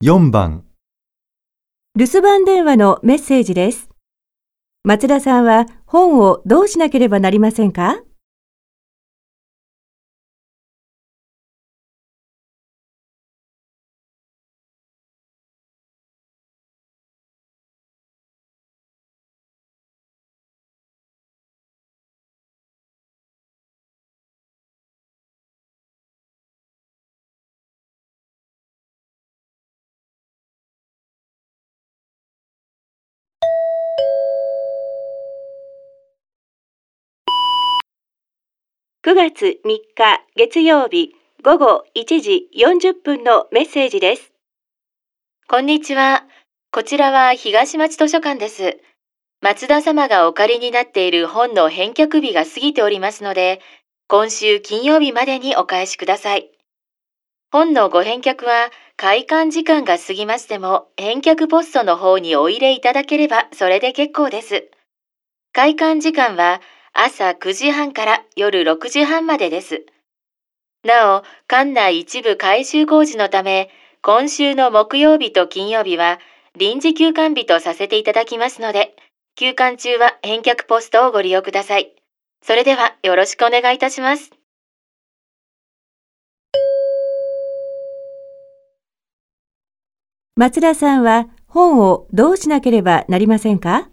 4番留守番電話のメッセージです。松田さんは本をどうしなければなりませんか？9月3日月曜日午後1時40分のメッセージです。こんにちは。こちらは東町図書館です。松田様がお借りになっている本の返却日が過ぎておりますので、今週金曜日までにお返しください。本のご返却は開館時間が過ぎましても返却ポストの方にお入れいただければそれで結構です。開館時間は朝9時半から夜6時半までです。なお、館内一部改修工事のため、今週の木曜日と金曜日は臨時休館日とさせていただきますので、休館中は返却ポストをご利用ください。それではよろしくお願いいたします。松田さんは本をどうしなければなりませんか？